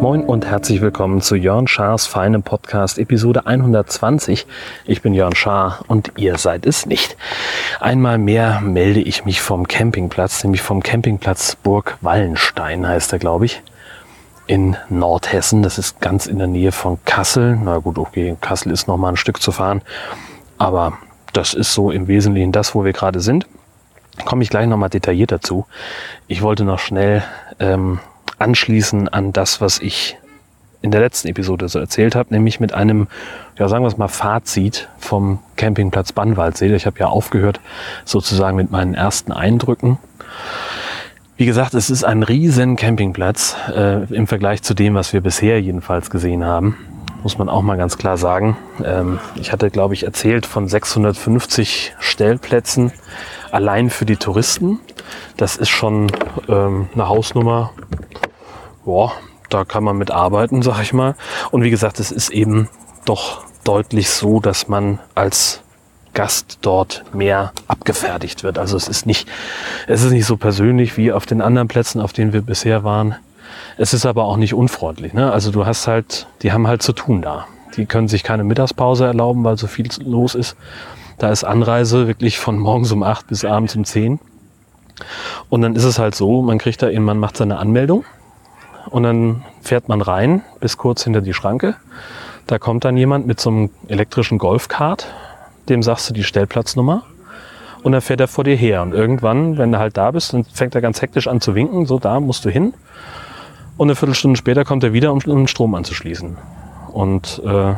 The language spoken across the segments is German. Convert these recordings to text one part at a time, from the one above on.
Moin und herzlich willkommen zu Jörn Schars feinem Podcast Episode 120. Ich bin Jörn Schaar und ihr seid es nicht. Einmal mehr melde ich mich vom Campingplatz, nämlich vom Campingplatz Burg Wallenstein heißt er, glaube ich, in Nordhessen. Das ist ganz in der Nähe von Kassel. Na gut, okay, Kassel ist noch mal ein Stück zu fahren, aber das ist so im Wesentlichen das, wo wir gerade sind. Komme ich gleich noch mal detailliert dazu. Ich wollte noch schnell ähm, anschließen an das, was ich in der letzten Episode so erzählt habe, nämlich mit einem, ja sagen wir es mal, Fazit vom Campingplatz Bannwaldsee. Ich habe ja aufgehört sozusagen mit meinen ersten Eindrücken. Wie gesagt, es ist ein riesen Campingplatz äh, im Vergleich zu dem, was wir bisher jedenfalls gesehen haben. Muss man auch mal ganz klar sagen. Ähm, ich hatte, glaube ich, erzählt von 650 Stellplätzen allein für die Touristen. Das ist schon ähm, eine Hausnummer, boah, da kann man mit arbeiten, sag ich mal. Und wie gesagt, es ist eben doch deutlich so, dass man als Gast dort mehr abgefertigt wird. Also es ist nicht, es ist nicht so persönlich wie auf den anderen Plätzen, auf denen wir bisher waren. Es ist aber auch nicht unfreundlich. Ne? Also du hast halt, die haben halt zu tun da. Die können sich keine Mittagspause erlauben, weil so viel los ist. Da ist Anreise wirklich von morgens um acht bis abends um zehn. Und dann ist es halt so, man kriegt da eben, man macht seine Anmeldung und dann fährt man rein bis kurz hinter die Schranke. Da kommt dann jemand mit so einem elektrischen Golfkart, dem sagst du die Stellplatznummer und dann fährt er vor dir her. Und irgendwann, wenn du halt da bist, dann fängt er ganz hektisch an zu winken, so da musst du hin. Und eine Viertelstunde später kommt er wieder, um den Strom anzuschließen. Und äh,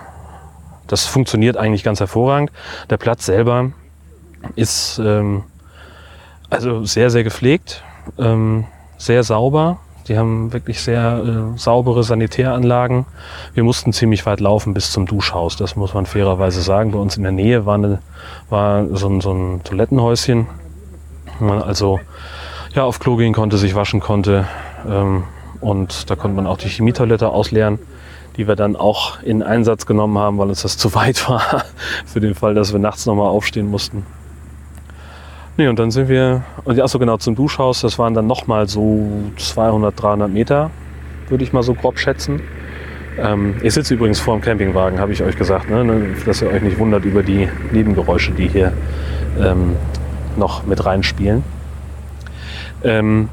das funktioniert eigentlich ganz hervorragend. Der Platz selber ist ähm, also sehr, sehr gepflegt, ähm, sehr sauber. Die haben wirklich sehr äh, saubere Sanitäranlagen. Wir mussten ziemlich weit laufen bis zum Duschhaus, das muss man fairerweise sagen. Bei uns in der Nähe war, eine, war so, ein, so ein Toilettenhäuschen, wo man also ja, auf Klo gehen konnte, sich waschen konnte. Ähm, und da konnte man auch die Chemietoilette ausleeren, die wir dann auch in Einsatz genommen haben, weil uns das zu weit war, für den Fall, dass wir nachts nochmal aufstehen mussten. Nee, und dann sind wir, und ja, so genau zum Duschhaus, das waren dann nochmal so 200, 300 Meter, würde ich mal so grob schätzen. Ähm, ich sitze übrigens vor dem Campingwagen, habe ich euch gesagt, ne? ne dass ihr euch nicht wundert über die Nebengeräusche, die hier ähm, noch mit reinspielen. Ähm,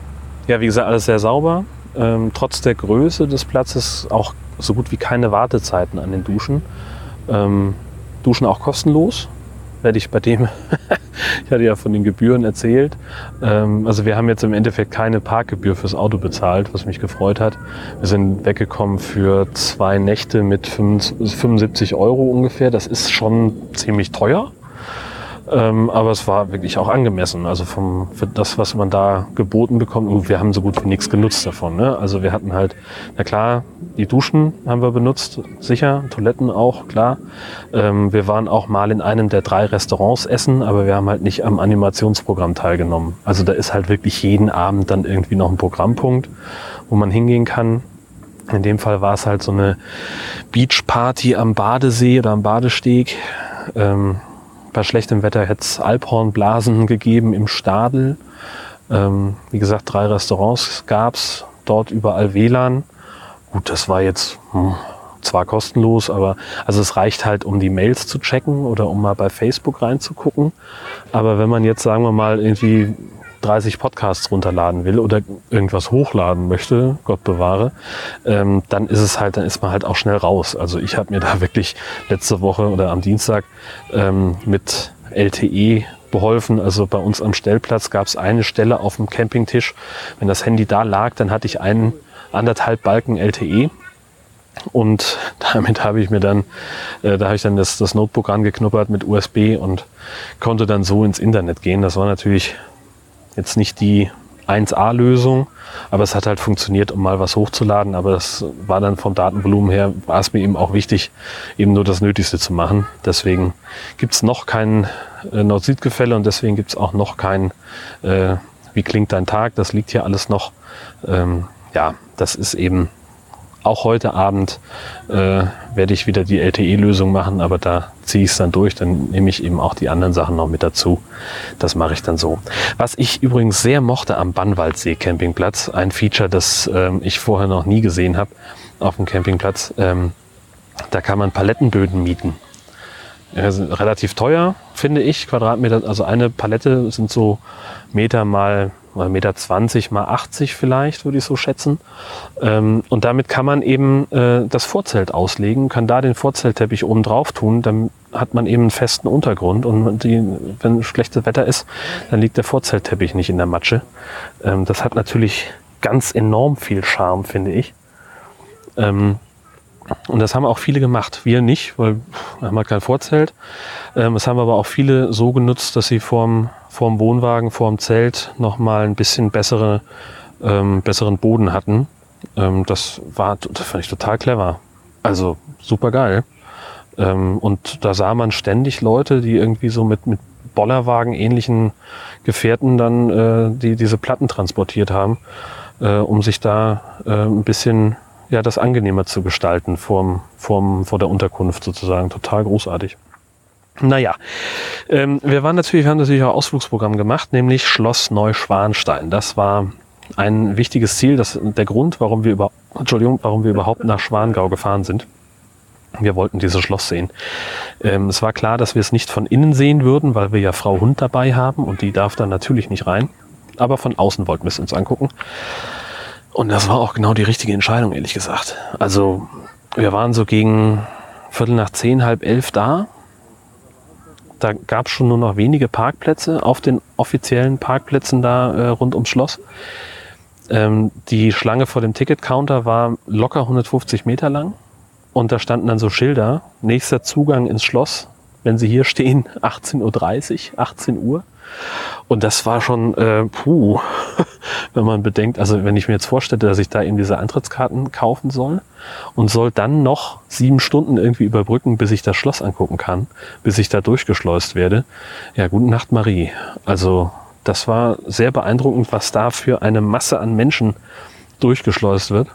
ja, wie gesagt, alles sehr sauber. Ähm, trotz der Größe des Platzes auch so gut wie keine Wartezeiten an den Duschen. Ähm, Duschen auch kostenlos, werde ich bei dem, ich hatte ja von den Gebühren erzählt. Ähm, also wir haben jetzt im Endeffekt keine Parkgebühr fürs Auto bezahlt, was mich gefreut hat. Wir sind weggekommen für zwei Nächte mit 75 Euro ungefähr. Das ist schon ziemlich teuer. Ähm, aber es war wirklich auch angemessen. Also vom, für das, was man da geboten bekommt. Und wir haben so gut wie nichts genutzt davon. Ne? Also wir hatten halt, na klar, die Duschen haben wir benutzt, sicher, Toiletten auch, klar. Ähm, wir waren auch mal in einem der drei Restaurants essen, aber wir haben halt nicht am Animationsprogramm teilgenommen. Also da ist halt wirklich jeden Abend dann irgendwie noch ein Programmpunkt, wo man hingehen kann. In dem Fall war es halt so eine Beachparty am Badesee oder am Badesteg. Ähm, bei schlechtem Wetter hätte es Alphornblasen gegeben im Stadel. Ähm, wie gesagt, drei Restaurants gab's dort überall WLAN. Gut, das war jetzt hm, zwar kostenlos, aber also es reicht halt, um die Mails zu checken oder um mal bei Facebook reinzugucken. Aber wenn man jetzt, sagen wir mal, irgendwie 30 Podcasts runterladen will oder irgendwas hochladen möchte, Gott bewahre, ähm, dann ist es halt, dann ist man halt auch schnell raus. Also ich habe mir da wirklich letzte Woche oder am Dienstag ähm, mit LTE beholfen. Also bei uns am Stellplatz gab es eine Stelle auf dem Campingtisch. Wenn das Handy da lag, dann hatte ich einen anderthalb Balken LTE. Und damit habe ich mir dann, äh, da habe ich dann das, das Notebook angeknuppert mit USB und konnte dann so ins Internet gehen. Das war natürlich jetzt nicht die 1A-Lösung, aber es hat halt funktioniert, um mal was hochzuladen. Aber es war dann vom Datenvolumen her, war es mir eben auch wichtig, eben nur das Nötigste zu machen. Deswegen gibt es noch kein äh, Nord-Süd-Gefälle und deswegen gibt es auch noch kein, äh, wie klingt dein Tag, das liegt hier alles noch. Ähm, ja, das ist eben auch heute Abend äh, werde ich wieder die LTE-Lösung machen, aber da ziehe ich es dann durch. Dann nehme ich eben auch die anderen Sachen noch mit dazu. Das mache ich dann so. Was ich übrigens sehr mochte am Bannwaldsee Campingplatz, ein Feature, das ähm, ich vorher noch nie gesehen habe auf dem Campingplatz, ähm, da kann man Palettenböden mieten. Relativ teuer, finde ich. Quadratmeter, also eine Palette sind so Meter mal Meter 20 mal 80 vielleicht, würde ich so schätzen. Ähm, und damit kann man eben äh, das Vorzelt auslegen, kann da den Vorzeltteppich oben drauf tun, dann hat man eben einen festen Untergrund und die, wenn schlechtes Wetter ist, dann liegt der Vorzeltteppich nicht in der Matsche. Ähm, das hat natürlich ganz enorm viel Charme, finde ich. Ähm, und das haben auch viele gemacht. Wir nicht, weil wir haben halt kein Vorzelt. Ähm, das haben aber auch viele so genutzt, dass sie vorm, vorm Wohnwagen, vorm Zelt nochmal ein bisschen bessere, ähm, besseren Boden hatten. Ähm, das war, das fand ich total clever. Also super geil. Ähm, und da sah man ständig Leute, die irgendwie so mit, mit Bollerwagen ähnlichen Gefährten dann äh, die diese Platten transportiert haben, äh, um sich da äh, ein bisschen ja, das angenehmer zu gestalten vorm, vorm, vor der Unterkunft sozusagen. Total großartig. Naja, ähm, wir waren natürlich, wir haben natürlich auch Ausflugsprogramm gemacht, nämlich Schloss Neuschwanstein. Das war ein wichtiges Ziel, das der Grund, warum wir über, Entschuldigung, warum wir überhaupt nach Schwangau gefahren sind. Wir wollten dieses Schloss sehen. Ähm, es war klar, dass wir es nicht von innen sehen würden, weil wir ja Frau Hund dabei haben und die darf dann natürlich nicht rein. Aber von außen wollten wir es uns angucken. Und das war auch genau die richtige Entscheidung, ehrlich gesagt. Also wir waren so gegen Viertel nach zehn, halb elf da. Da gab es schon nur noch wenige Parkplätze auf den offiziellen Parkplätzen da äh, rund ums Schloss. Ähm, die Schlange vor dem Ticketcounter war locker 150 Meter lang. Und da standen dann so Schilder, nächster Zugang ins Schloss, wenn Sie hier stehen, 18.30 Uhr, 18 Uhr. Und das war schon, äh, puh, wenn man bedenkt, also wenn ich mir jetzt vorstelle, dass ich da eben diese Eintrittskarten kaufen soll und soll dann noch sieben Stunden irgendwie überbrücken, bis ich das Schloss angucken kann, bis ich da durchgeschleust werde. Ja, guten Nacht, Marie. Also das war sehr beeindruckend, was da für eine Masse an Menschen durchgeschleust wird.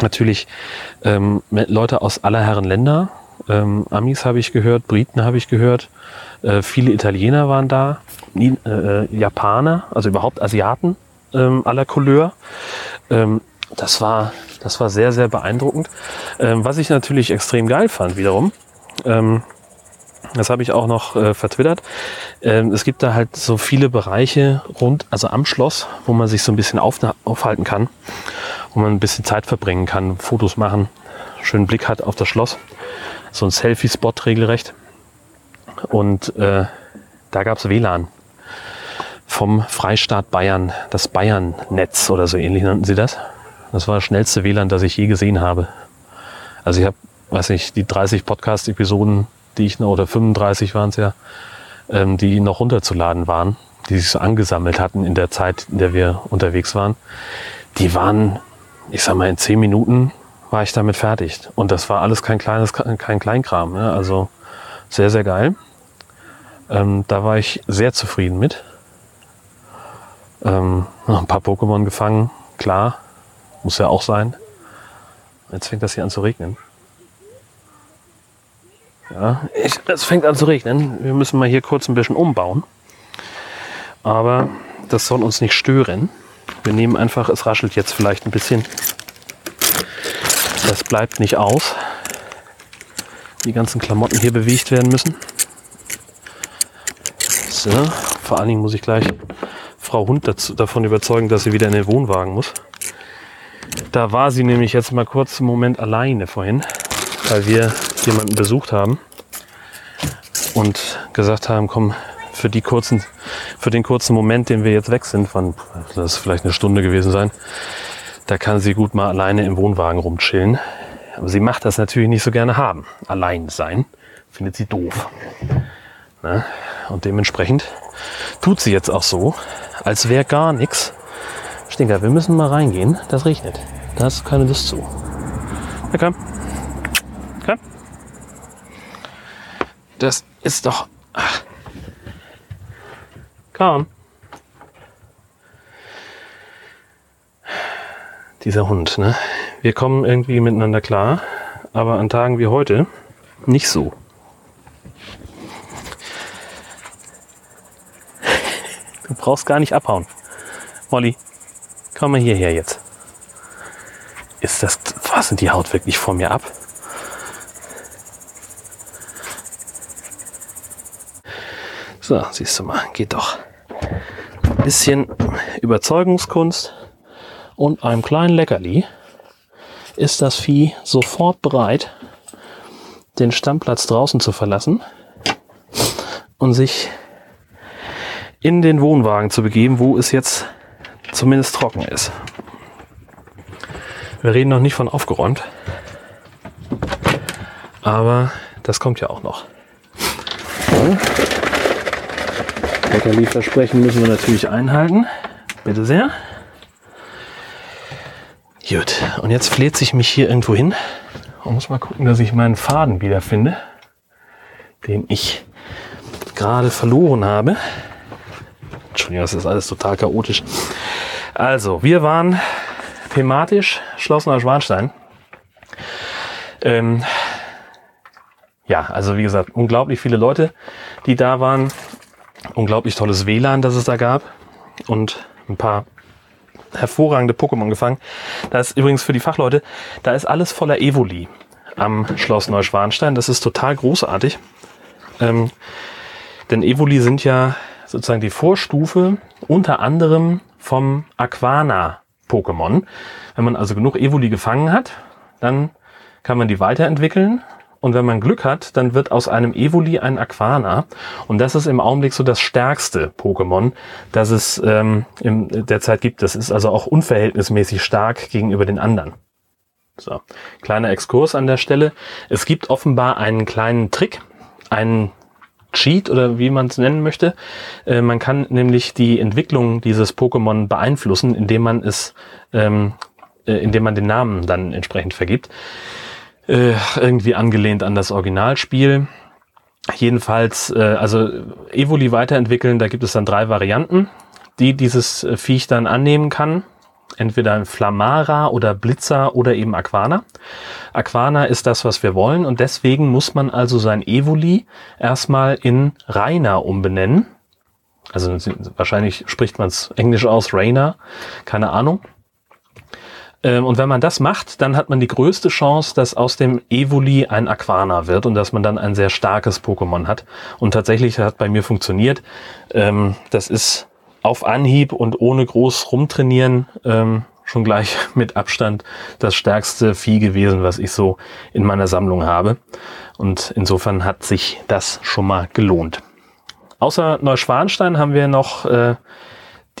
Natürlich ähm, Leute aus aller Herren Länder, ähm, Amis habe ich gehört, Briten habe ich gehört, äh, viele Italiener waren da, äh, Japaner, also überhaupt Asiaten ähm, aller Couleur. Ähm, das war, das war sehr, sehr beeindruckend. Ähm, was ich natürlich extrem geil fand wiederum, ähm, das habe ich auch noch äh, vertwittert. Ähm, es gibt da halt so viele Bereiche rund, also am Schloss, wo man sich so ein bisschen auf, aufhalten kann, wo man ein bisschen Zeit verbringen kann, Fotos machen, schönen Blick hat auf das Schloss. So ein Selfie-Spot regelrecht. Und äh, da gab's WLAN vom Freistaat Bayern, das Bayern-Netz oder so ähnlich nannten sie das. Das war das schnellste WLAN, das ich je gesehen habe. Also ich habe, weiß nicht, die 30 Podcast-Episoden, die ich noch, oder 35 waren es ja, ähm, die noch runterzuladen waren, die sich so angesammelt hatten in der Zeit, in der wir unterwegs waren, die waren, ich sag mal, in 10 Minuten war ich damit fertig. Und das war alles kein kleines, kein Kleinkram. Ne? Also sehr, sehr geil. Ähm, da war ich sehr zufrieden mit. Ähm, noch ein paar Pokémon gefangen, klar, muss ja auch sein. Jetzt fängt das hier an zu regnen. Ja, es fängt an zu regnen. Wir müssen mal hier kurz ein bisschen umbauen. Aber das soll uns nicht stören. Wir nehmen einfach, es raschelt jetzt vielleicht ein bisschen. Das bleibt nicht aus. Die ganzen Klamotten hier bewegt werden müssen. So, vor allen Dingen muss ich gleich Frau Hund dazu, davon überzeugen, dass sie wieder in den Wohnwagen muss. Da war sie nämlich jetzt mal kurz einen Moment alleine vorhin, weil wir jemanden besucht haben und gesagt haben, komm, für die kurzen, für den kurzen Moment, den wir jetzt weg sind, von, das ist vielleicht eine Stunde gewesen sein, da kann sie gut mal alleine im Wohnwagen rumchillen. Aber sie macht das natürlich nicht so gerne haben. Allein sein. Findet sie doof. Ne? Und dementsprechend tut sie jetzt auch so, als wäre gar nichts. Stinker, wir müssen mal reingehen. Das regnet. Da hast du keine Lust zu. Ja, komm. Komm. Das ist doch. Ach. Komm. Dieser Hund, ne? wir kommen irgendwie miteinander klar, aber an Tagen wie heute nicht so. Du brauchst gar nicht abhauen. Molly, komm mal hierher jetzt. Ist das, was sind die Haut wirklich vor mir ab? So, siehst du mal, geht doch. Ein bisschen Überzeugungskunst und einem kleinen Leckerli ist das Vieh sofort bereit, den Stammplatz draußen zu verlassen und sich in den Wohnwagen zu begeben, wo es jetzt zumindest trocken ist. Wir reden noch nicht von aufgeräumt, aber das kommt ja auch noch. Leckerli-Versprechen müssen wir natürlich einhalten. Bitte sehr. Gut, und jetzt fleht sich mich hier irgendwo hin und muss mal gucken, dass ich meinen Faden wiederfinde, den ich gerade verloren habe. Entschuldigung, das ist alles total chaotisch. Also, wir waren thematisch Schloss Neuschwanstein. Ähm, ja, also wie gesagt, unglaublich viele Leute, die da waren. Unglaublich tolles WLAN, das es da gab. Und ein paar hervorragende Pokémon gefangen. Da ist übrigens für die Fachleute, da ist alles voller Evoli am Schloss Neuschwanstein. Das ist total großartig. Ähm, denn Evoli sind ja sozusagen die Vorstufe unter anderem vom Aquana-Pokémon. Wenn man also genug Evoli gefangen hat, dann kann man die weiterentwickeln und wenn man Glück hat, dann wird aus einem Evoli ein Aquana. Und das ist im Augenblick so das stärkste Pokémon, das es ähm, in der Zeit gibt. Das ist also auch unverhältnismäßig stark gegenüber den anderen. So, kleiner Exkurs an der Stelle. Es gibt offenbar einen kleinen Trick, einen Cheat oder wie man es nennen möchte. Äh, man kann nämlich die Entwicklung dieses Pokémon beeinflussen, indem man es, ähm, äh, indem man den Namen dann entsprechend vergibt äh, irgendwie angelehnt an das Originalspiel. Jedenfalls, äh, also Evoli weiterentwickeln, da gibt es dann drei Varianten, die dieses äh, Viech dann annehmen kann. Entweder ein Flamara oder Blitzer oder eben Aquana. Aquana ist das, was wir wollen und deswegen muss man also sein Evoli erstmal in Rainer umbenennen. Also wahrscheinlich spricht man es englisch aus, Rainer, keine Ahnung. Ähm, und wenn man das macht, dann hat man die größte Chance, dass aus dem Evoli ein Aquana wird und dass man dann ein sehr starkes Pokémon hat. Und tatsächlich hat bei mir funktioniert. Ähm, das ist auf Anhieb und ohne groß rumtrainieren ähm, schon gleich mit Abstand das stärkste Vieh gewesen, was ich so in meiner Sammlung habe. Und insofern hat sich das schon mal gelohnt. Außer Neuschwanstein haben wir noch äh,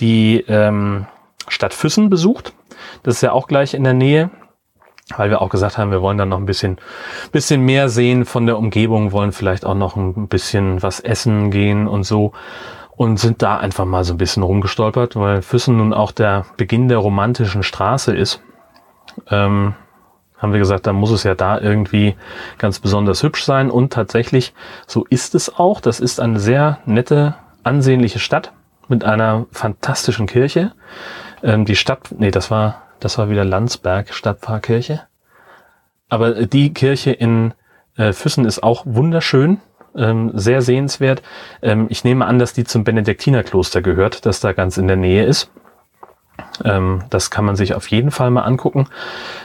die ähm, Stadt Füssen besucht. Das ist ja auch gleich in der Nähe, weil wir auch gesagt haben, wir wollen dann noch ein bisschen, bisschen mehr sehen von der Umgebung, wollen vielleicht auch noch ein bisschen was essen gehen und so und sind da einfach mal so ein bisschen rumgestolpert, weil Füssen nun auch der Beginn der romantischen Straße ist. Ähm, haben wir gesagt, da muss es ja da irgendwie ganz besonders hübsch sein und tatsächlich so ist es auch. Das ist eine sehr nette, ansehnliche Stadt mit einer fantastischen Kirche. Ähm, die Stadt, nee, das war, das war wieder Landsberg, Stadtpfarrkirche. Aber die Kirche in äh, Füssen ist auch wunderschön, ähm, sehr sehenswert. Ähm, ich nehme an, dass die zum Benediktinerkloster gehört, das da ganz in der Nähe ist. Ähm, das kann man sich auf jeden Fall mal angucken.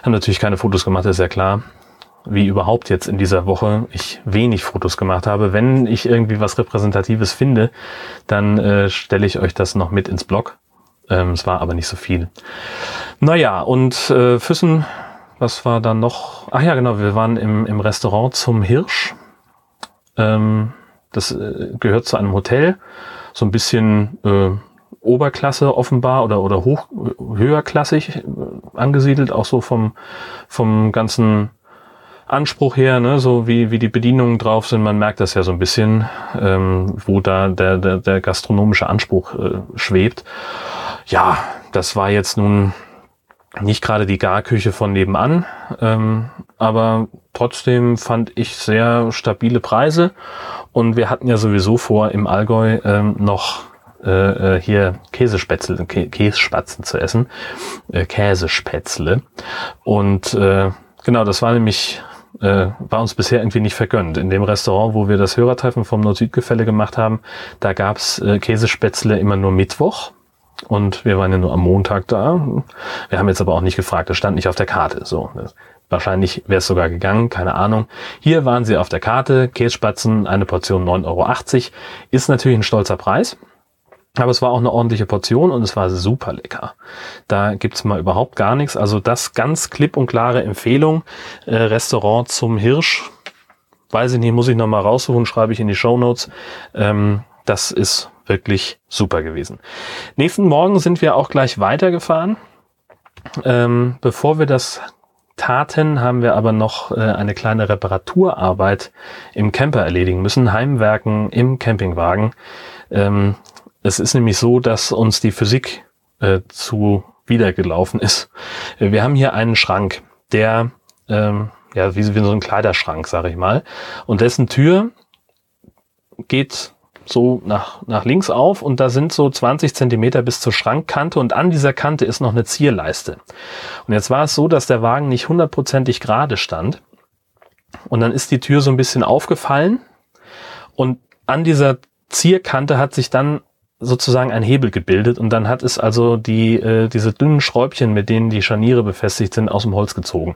Haben natürlich keine Fotos gemacht, ist ja klar. Wie überhaupt jetzt in dieser Woche ich wenig Fotos gemacht habe. Wenn ich irgendwie was Repräsentatives finde, dann äh, stelle ich euch das noch mit ins Blog. Ähm, es war aber nicht so viel. Naja, und äh, Füssen, was war dann noch? Ach ja, genau, wir waren im, im Restaurant zum Hirsch. Ähm, das äh, gehört zu einem Hotel, so ein bisschen äh, Oberklasse offenbar oder, oder hoch, höherklassig äh, angesiedelt, auch so vom, vom ganzen Anspruch her, ne, so wie, wie die Bedienungen drauf sind, man merkt das ja so ein bisschen, ähm, wo da der, der, der gastronomische Anspruch äh, schwebt. Ja, das war jetzt nun nicht gerade die Garküche von nebenan, ähm, aber trotzdem fand ich sehr stabile Preise und wir hatten ja sowieso vor, im Allgäu ähm, noch äh, äh hier Käsespätzle, Kä Kässpatzen zu essen, äh, Käsespätzle. Und äh, genau, das war nämlich äh, war uns bisher irgendwie nicht vergönnt. In dem Restaurant, wo wir das Hörertreffen vom Nord-Süd-Gefälle gemacht haben, da gab's äh, Käsespätzle immer nur Mittwoch. Und wir waren ja nur am Montag da. Wir haben jetzt aber auch nicht gefragt, das stand nicht auf der Karte. So, wahrscheinlich wäre es sogar gegangen, keine Ahnung. Hier waren sie auf der Karte, Kässpatzen, eine Portion 9,80 Euro. Ist natürlich ein stolzer Preis. Aber es war auch eine ordentliche Portion und es war super lecker. Da gibt's mal überhaupt gar nichts. Also das ganz klipp und klare Empfehlung. Äh, Restaurant zum Hirsch. Weiß ich nicht, muss ich nochmal raussuchen, schreibe ich in die Show Notes. Ähm, das ist wirklich super gewesen. Nächsten Morgen sind wir auch gleich weitergefahren. Ähm, bevor wir das taten, haben wir aber noch äh, eine kleine Reparaturarbeit im Camper erledigen müssen. Heimwerken im Campingwagen. Ähm, es ist nämlich so, dass uns die Physik äh, zu wiedergelaufen ist. Wir haben hier einen Schrank, der ähm, ja wie, wie so ein Kleiderschrank, sage ich mal, und dessen Tür geht so nach, nach links auf und da sind so 20 Zentimeter bis zur Schrankkante und an dieser Kante ist noch eine Zierleiste. Und jetzt war es so, dass der Wagen nicht hundertprozentig gerade stand und dann ist die Tür so ein bisschen aufgefallen und an dieser Zierkante hat sich dann sozusagen ein Hebel gebildet und dann hat es also die, äh, diese dünnen Schräubchen, mit denen die Scharniere befestigt sind, aus dem Holz gezogen.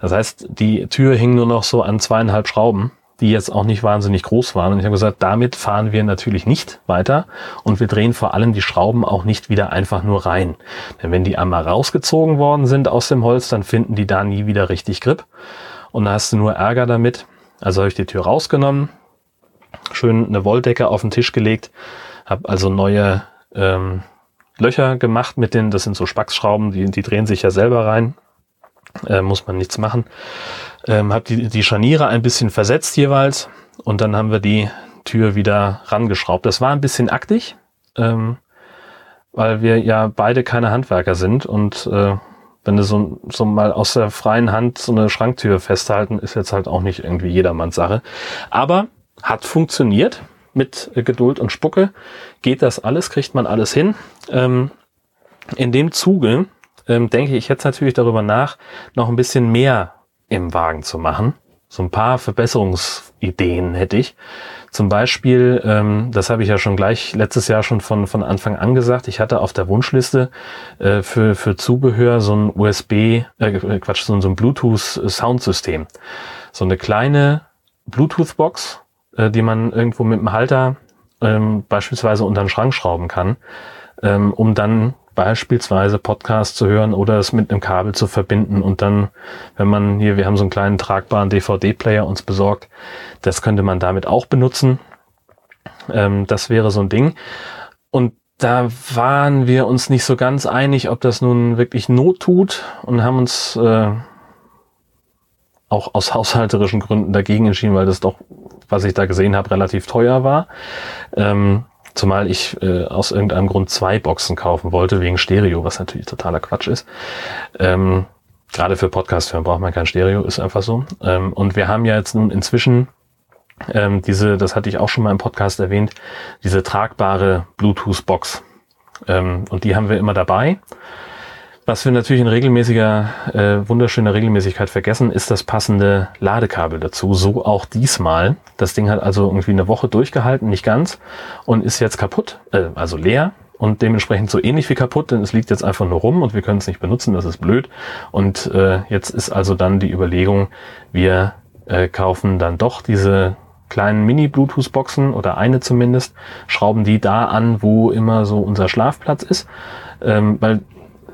Das heißt, die Tür hing nur noch so an zweieinhalb Schrauben, die jetzt auch nicht wahnsinnig groß waren. Und ich habe gesagt, damit fahren wir natürlich nicht weiter und wir drehen vor allem die Schrauben auch nicht wieder einfach nur rein. Denn wenn die einmal rausgezogen worden sind aus dem Holz, dann finden die da nie wieder richtig Grip und dann hast du nur Ärger damit. Also habe ich die Tür rausgenommen, schön eine Wolldecke auf den Tisch gelegt habe also neue ähm, Löcher gemacht mit den, das sind so Spacksschrauben, die, die drehen sich ja selber rein. Äh, muss man nichts machen. Ähm, habe die, die Scharniere ein bisschen versetzt jeweils und dann haben wir die Tür wieder rangeschraubt. Das war ein bisschen aktig, ähm, weil wir ja beide keine Handwerker sind und äh, wenn du so, so mal aus der freien Hand so eine Schranktür festhalten, ist jetzt halt auch nicht irgendwie jedermanns Sache. Aber hat funktioniert mit Geduld und Spucke geht das alles, kriegt man alles hin. Ähm, in dem Zuge ähm, denke ich jetzt natürlich darüber nach, noch ein bisschen mehr im Wagen zu machen. So ein paar Verbesserungsideen hätte ich. Zum Beispiel, ähm, das habe ich ja schon gleich letztes Jahr schon von, von Anfang an gesagt, ich hatte auf der Wunschliste äh, für, für Zubehör so ein USB, äh, Quatsch, so, so ein Bluetooth-Soundsystem. So eine kleine Bluetooth-Box, äh, die man irgendwo mit dem Halter ähm, beispielsweise unter den Schrank schrauben kann, ähm, um dann beispielsweise Podcasts zu hören oder es mit einem Kabel zu verbinden und dann, wenn man hier, wir haben so einen kleinen tragbaren DVD-Player uns besorgt, das könnte man damit auch benutzen. Ähm, das wäre so ein Ding. Und da waren wir uns nicht so ganz einig, ob das nun wirklich Not tut und haben uns äh, auch aus haushalterischen Gründen dagegen entschieden, weil das doch was ich da gesehen habe, relativ teuer war. Ähm, zumal ich äh, aus irgendeinem Grund zwei Boxen kaufen wollte, wegen Stereo, was natürlich totaler Quatsch ist. Ähm, Gerade für Podcast-Hören braucht man kein Stereo, ist einfach so. Ähm, und wir haben ja jetzt nun inzwischen ähm, diese, das hatte ich auch schon mal im Podcast erwähnt, diese tragbare Bluetooth-Box. Ähm, und die haben wir immer dabei. Was wir natürlich in regelmäßiger, äh, wunderschöner Regelmäßigkeit vergessen, ist das passende Ladekabel dazu. So auch diesmal. Das Ding hat also irgendwie eine Woche durchgehalten, nicht ganz, und ist jetzt kaputt, äh, also leer und dementsprechend so ähnlich wie kaputt, denn es liegt jetzt einfach nur rum und wir können es nicht benutzen, das ist blöd. Und äh, jetzt ist also dann die Überlegung, wir äh, kaufen dann doch diese kleinen Mini-Bluetooth-Boxen oder eine zumindest, schrauben die da an, wo immer so unser Schlafplatz ist. Ähm, weil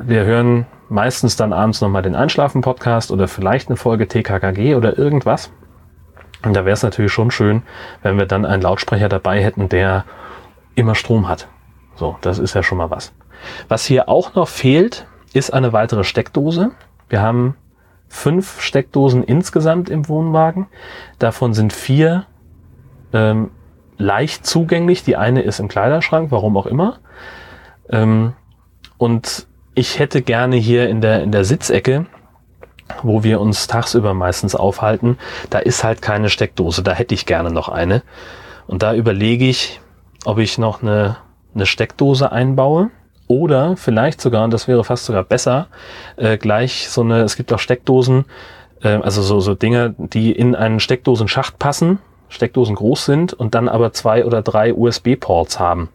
wir hören meistens dann abends nochmal den Einschlafen-Podcast oder vielleicht eine Folge TKKG oder irgendwas. Und da wäre es natürlich schon schön, wenn wir dann einen Lautsprecher dabei hätten, der immer Strom hat. So, das ist ja schon mal was. Was hier auch noch fehlt, ist eine weitere Steckdose. Wir haben fünf Steckdosen insgesamt im Wohnwagen. Davon sind vier ähm, leicht zugänglich. Die eine ist im Kleiderschrank, warum auch immer. Ähm, und ich hätte gerne hier in der, in der Sitzecke, wo wir uns tagsüber meistens aufhalten, da ist halt keine Steckdose. Da hätte ich gerne noch eine. Und da überlege ich, ob ich noch eine eine Steckdose einbaue oder vielleicht sogar, und das wäre fast sogar besser, äh, gleich so eine, es gibt auch Steckdosen, äh, also so, so Dinge, die in einen Steckdosenschacht passen, Steckdosen groß sind und dann aber zwei oder drei USB-Ports haben.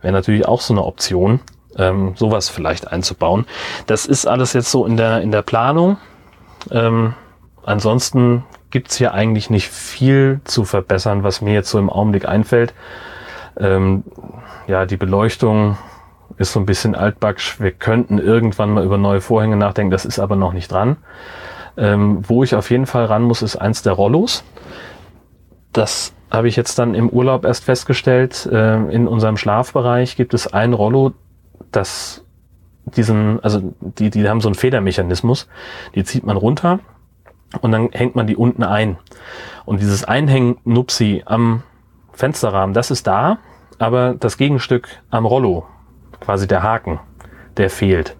Wäre natürlich auch so eine Option, ähm, sowas vielleicht einzubauen. Das ist alles jetzt so in der, in der Planung. Ähm, ansonsten gibt's hier eigentlich nicht viel zu verbessern, was mir jetzt so im Augenblick einfällt. Ähm, ja, die Beleuchtung ist so ein bisschen altbacksch. Wir könnten irgendwann mal über neue Vorhänge nachdenken, das ist aber noch nicht dran. Ähm, wo ich auf jeden Fall ran muss, ist eins der Rollos. Das habe ich jetzt dann im Urlaub erst festgestellt. Äh, in unserem Schlafbereich gibt es ein Rollo, das diesen, also die, die haben so einen Federmechanismus, die zieht man runter und dann hängt man die unten ein. Und dieses Einhängen Nupsi am Fensterrahmen, das ist da, aber das Gegenstück am Rollo, quasi der Haken, der fehlt.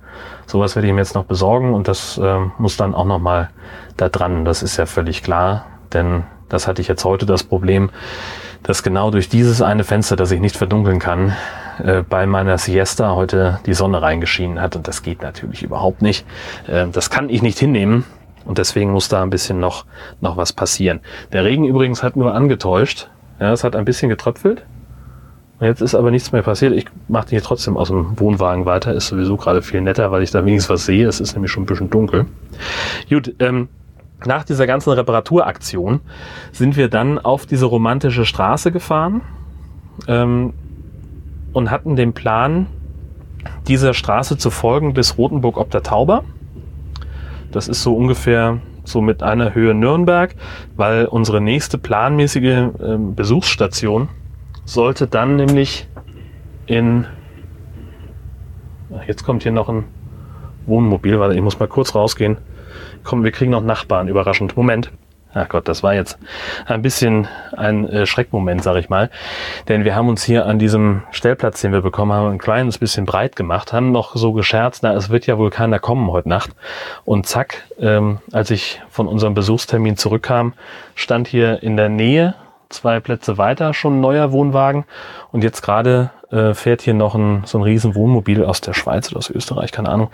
Sowas werde ich mir jetzt noch besorgen und das äh, muss dann auch nochmal da dran. Das ist ja völlig klar, denn das hatte ich jetzt heute das Problem, dass genau durch dieses eine Fenster, das ich nicht verdunkeln kann, äh, bei meiner Siesta heute die Sonne reingeschienen hat und das geht natürlich überhaupt nicht. Äh, das kann ich nicht hinnehmen und deswegen muss da ein bisschen noch, noch was passieren. Der Regen übrigens hat nur angetäuscht. Ja, es hat ein bisschen getröpfelt. Jetzt ist aber nichts mehr passiert. Ich mache hier trotzdem aus dem Wohnwagen weiter. Ist sowieso gerade viel netter, weil ich da wenigstens was sehe. Es ist nämlich schon ein bisschen dunkel. Gut, ähm, nach dieser ganzen Reparaturaktion sind wir dann auf diese romantische Straße gefahren ähm, und hatten den Plan, dieser Straße zu folgen bis Rothenburg ob der Tauber. Das ist so ungefähr so mit einer Höhe Nürnberg, weil unsere nächste planmäßige äh, Besuchsstation sollte dann nämlich in jetzt kommt hier noch ein Wohnmobil, weil ich muss mal kurz rausgehen. Komm, wir kriegen noch Nachbarn, überraschend. Moment. Ach Gott, das war jetzt ein bisschen ein äh, Schreckmoment, sag ich mal. Denn wir haben uns hier an diesem Stellplatz, den wir bekommen haben, ein kleines bisschen breit gemacht, haben noch so gescherzt, na, es wird ja wohl keiner kommen heute Nacht. Und zack, ähm, als ich von unserem Besuchstermin zurückkam, stand hier in der Nähe, zwei Plätze weiter, schon ein neuer Wohnwagen. Und jetzt gerade äh, fährt hier noch ein, so ein riesen Wohnmobil aus der Schweiz oder aus Österreich, keine Ahnung,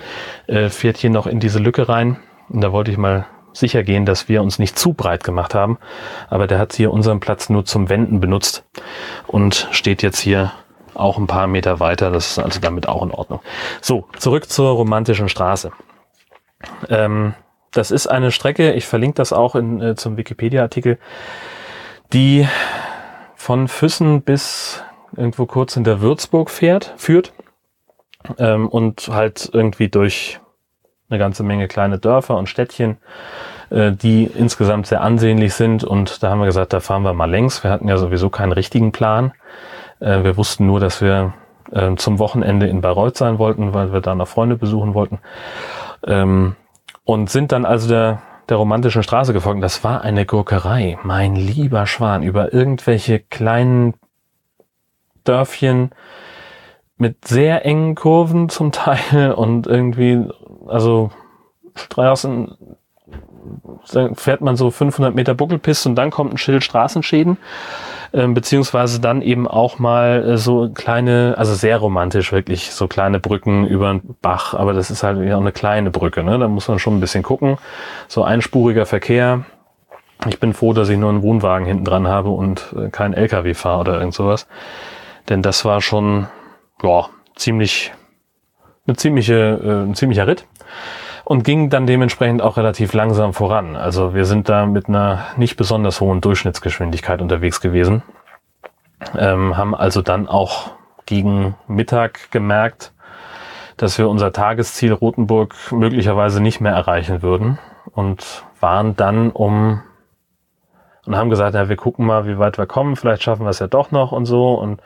äh, fährt hier noch in diese Lücke rein. Und da wollte ich mal sicher gehen, dass wir uns nicht zu breit gemacht haben. Aber der hat hier unseren Platz nur zum Wenden benutzt und steht jetzt hier auch ein paar Meter weiter. Das ist also damit auch in Ordnung. So, zurück zur romantischen Straße. Ähm, das ist eine Strecke, ich verlinke das auch in, äh, zum Wikipedia-Artikel, die von Füssen bis irgendwo kurz in der Würzburg fährt, führt ähm, und halt irgendwie durch eine ganze Menge kleine Dörfer und Städtchen, äh, die insgesamt sehr ansehnlich sind. Und da haben wir gesagt, da fahren wir mal längs. Wir hatten ja sowieso keinen richtigen Plan. Äh, wir wussten nur, dass wir äh, zum Wochenende in Bayreuth sein wollten, weil wir da noch Freunde besuchen wollten. Ähm, und sind dann also der, der romantischen Straße gefolgt. Das war eine Gurkerei, mein lieber Schwan, über irgendwelche kleinen Dörfchen mit sehr engen Kurven zum Teil und irgendwie also Straßen fährt man so 500 Meter Buckelpiste und dann kommt ein Schild Straßenschäden, äh, beziehungsweise dann eben auch mal äh, so kleine, also sehr romantisch wirklich, so kleine Brücken über einen Bach, aber das ist halt ja auch eine kleine Brücke, ne? da muss man schon ein bisschen gucken, so einspuriger Verkehr. Ich bin froh, dass ich nur einen Wohnwagen hinten dran habe und äh, kein LKW fahre oder irgend sowas, denn das war schon, ja, ziemlich, eine ziemliche, äh, ein ziemlicher Ritt und ging dann dementsprechend auch relativ langsam voran. Also wir sind da mit einer nicht besonders hohen Durchschnittsgeschwindigkeit unterwegs gewesen, ähm, haben also dann auch gegen Mittag gemerkt, dass wir unser Tagesziel Rothenburg möglicherweise nicht mehr erreichen würden und waren dann um und haben gesagt, ja, wir gucken mal, wie weit wir kommen, vielleicht schaffen wir es ja doch noch und so. Und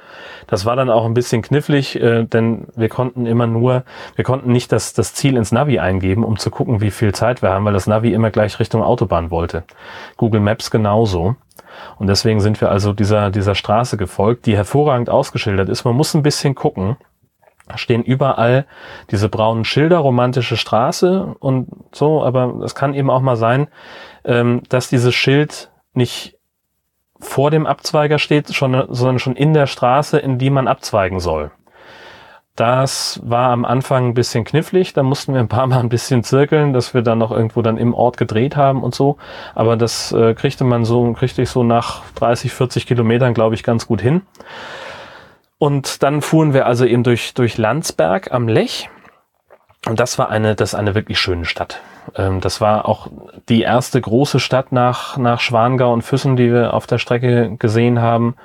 das war dann auch ein bisschen knifflig, äh, denn wir konnten immer nur, wir konnten nicht das, das Ziel ins Navi eingeben, um zu gucken, wie viel Zeit wir haben, weil das Navi immer gleich Richtung Autobahn wollte. Google Maps genauso. Und deswegen sind wir also dieser, dieser Straße gefolgt, die hervorragend ausgeschildert ist. Man muss ein bisschen gucken. Stehen überall diese braunen Schilder, romantische Straße und so, aber es kann eben auch mal sein, ähm, dass dieses Schild nicht vor dem Abzweiger steht, schon, sondern schon in der Straße, in die man abzweigen soll. Das war am Anfang ein bisschen knifflig. Da mussten wir ein paar Mal ein bisschen zirkeln, dass wir dann noch irgendwo dann im Ort gedreht haben und so. Aber das äh, kriegte man so, kriegte ich so nach 30, 40 Kilometern, glaube ich, ganz gut hin. Und dann fuhren wir also eben durch, durch Landsberg am Lech. Und das war eine, das ist eine wirklich schöne Stadt. Ähm, das war auch die erste große Stadt nach, nach Schwangau und Füssen, die wir auf der Strecke gesehen haben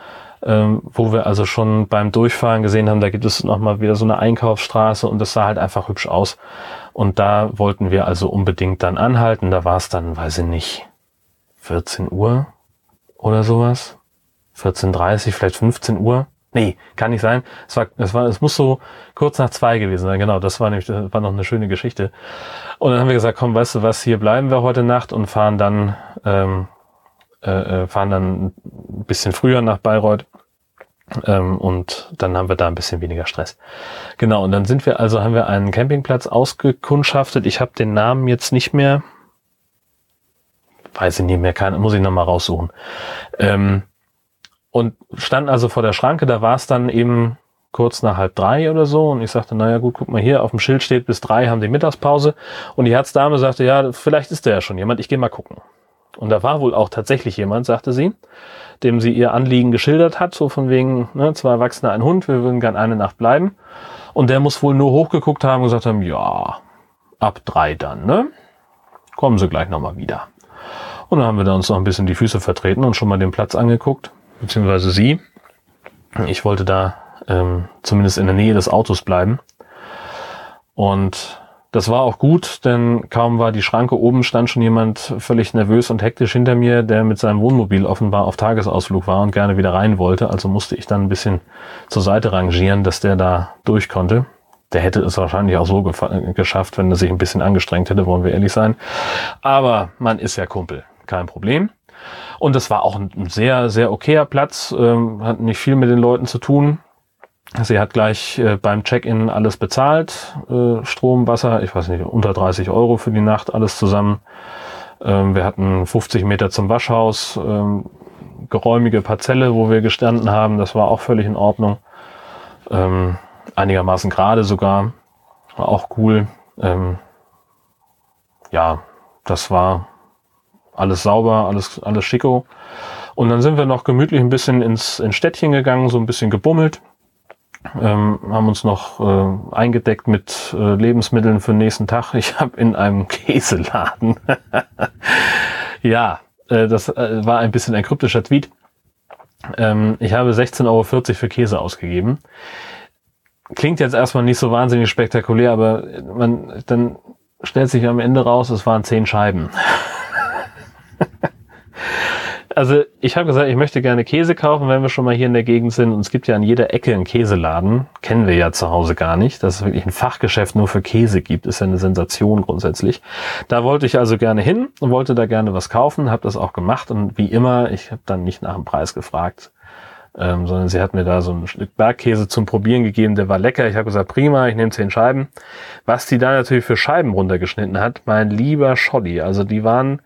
ähm, wo wir also schon beim Durchfahren gesehen haben, da gibt es nochmal wieder so eine Einkaufsstraße und das sah halt einfach hübsch aus. Und da wollten wir also unbedingt dann anhalten. Da war es dann, weiß ich nicht, 14 Uhr oder sowas. 14.30, vielleicht 15 Uhr. Nee, kann nicht sein. Es war, es war, es muss so kurz nach zwei gewesen sein. Genau, das war nämlich, das war noch eine schöne Geschichte. Und dann haben wir gesagt, komm, weißt du was, hier bleiben wir heute Nacht und fahren dann ähm, äh, äh, fahren dann ein bisschen früher nach Bayreuth. Ähm, und dann haben wir da ein bisschen weniger Stress. Genau, und dann sind wir also, haben wir einen Campingplatz ausgekundschaftet. Ich habe den Namen jetzt nicht mehr. Weiß ich nicht mehr, kann, muss ich nochmal raussuchen. Ähm, und stand also vor der Schranke, da war es dann eben kurz nach halb drei oder so und ich sagte, naja gut, guck mal hier, auf dem Schild steht bis drei haben die Mittagspause und die Herzdame sagte, ja, vielleicht ist da ja schon jemand, ich gehe mal gucken. Und da war wohl auch tatsächlich jemand, sagte sie, dem sie ihr Anliegen geschildert hat, so von wegen, ne, zwei Erwachsene, ein Hund, wir würden gern eine Nacht bleiben. Und der muss wohl nur hochgeguckt haben und gesagt haben, ja, ab drei dann, ne? Kommen Sie gleich nochmal wieder. Und dann haben wir da uns noch ein bisschen die Füße vertreten und schon mal den Platz angeguckt, beziehungsweise sie. Ich wollte da ähm, zumindest in der Nähe des Autos bleiben. Und das war auch gut, denn kaum war die Schranke oben, stand schon jemand völlig nervös und hektisch hinter mir, der mit seinem Wohnmobil offenbar auf Tagesausflug war und gerne wieder rein wollte. Also musste ich dann ein bisschen zur Seite rangieren, dass der da durch konnte. Der hätte es wahrscheinlich auch so geschafft, wenn er sich ein bisschen angestrengt hätte, wollen wir ehrlich sein. Aber man ist ja Kumpel, kein Problem. Und es war auch ein sehr, sehr okayer Platz, ähm, hat nicht viel mit den Leuten zu tun. Sie hat gleich äh, beim Check-in alles bezahlt, äh, Strom, Wasser, ich weiß nicht, unter 30 Euro für die Nacht, alles zusammen. Ähm, wir hatten 50 Meter zum Waschhaus, ähm, geräumige Parzelle, wo wir gestanden haben, das war auch völlig in Ordnung. Ähm, einigermaßen gerade sogar, war auch cool. Ähm, ja, das war alles sauber, alles, alles schicko. Und dann sind wir noch gemütlich ein bisschen ins, ins Städtchen gegangen, so ein bisschen gebummelt ähm, haben uns noch äh, eingedeckt mit äh, Lebensmitteln für den nächsten Tag. Ich habe in einem Käseladen, ja, äh, das äh, war ein bisschen ein kryptischer Tweet. Ähm, ich habe 16,40 Euro für Käse ausgegeben. Klingt jetzt erstmal nicht so wahnsinnig spektakulär, aber man, dann stellt sich am Ende raus, es waren zehn Scheiben. also ich habe gesagt, ich möchte gerne Käse kaufen, wenn wir schon mal hier in der Gegend sind. Und es gibt ja an jeder Ecke einen Käseladen. Kennen wir ja zu Hause gar nicht. Dass es wirklich ein Fachgeschäft nur für Käse gibt, ist ja eine Sensation grundsätzlich. Da wollte ich also gerne hin und wollte da gerne was kaufen, habe das auch gemacht. Und wie immer, ich habe dann nicht nach dem Preis gefragt, ähm, sondern sie hat mir da so ein Stück Bergkäse zum Probieren gegeben, der war lecker. Ich habe gesagt, prima, ich nehme zehn Scheiben. Was die da natürlich für Scheiben runtergeschnitten hat, mein lieber Scholli. Also die waren...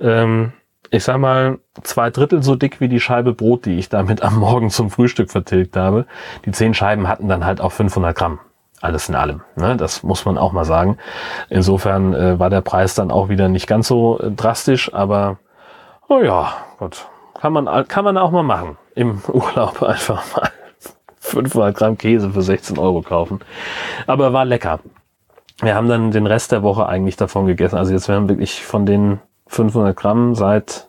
Ähm, ich sag mal, zwei Drittel so dick wie die Scheibe Brot, die ich damit am Morgen zum Frühstück vertilgt habe. Die zehn Scheiben hatten dann halt auch 500 Gramm. Alles in allem. Ne? Das muss man auch mal sagen. Insofern äh, war der Preis dann auch wieder nicht ganz so äh, drastisch, aber oh ja, Gott, kann man, kann man auch mal machen. Im Urlaub einfach mal 500 Gramm Käse für 16 Euro kaufen. Aber war lecker. Wir haben dann den Rest der Woche eigentlich davon gegessen. Also jetzt werden wirklich von den 500 Gramm seit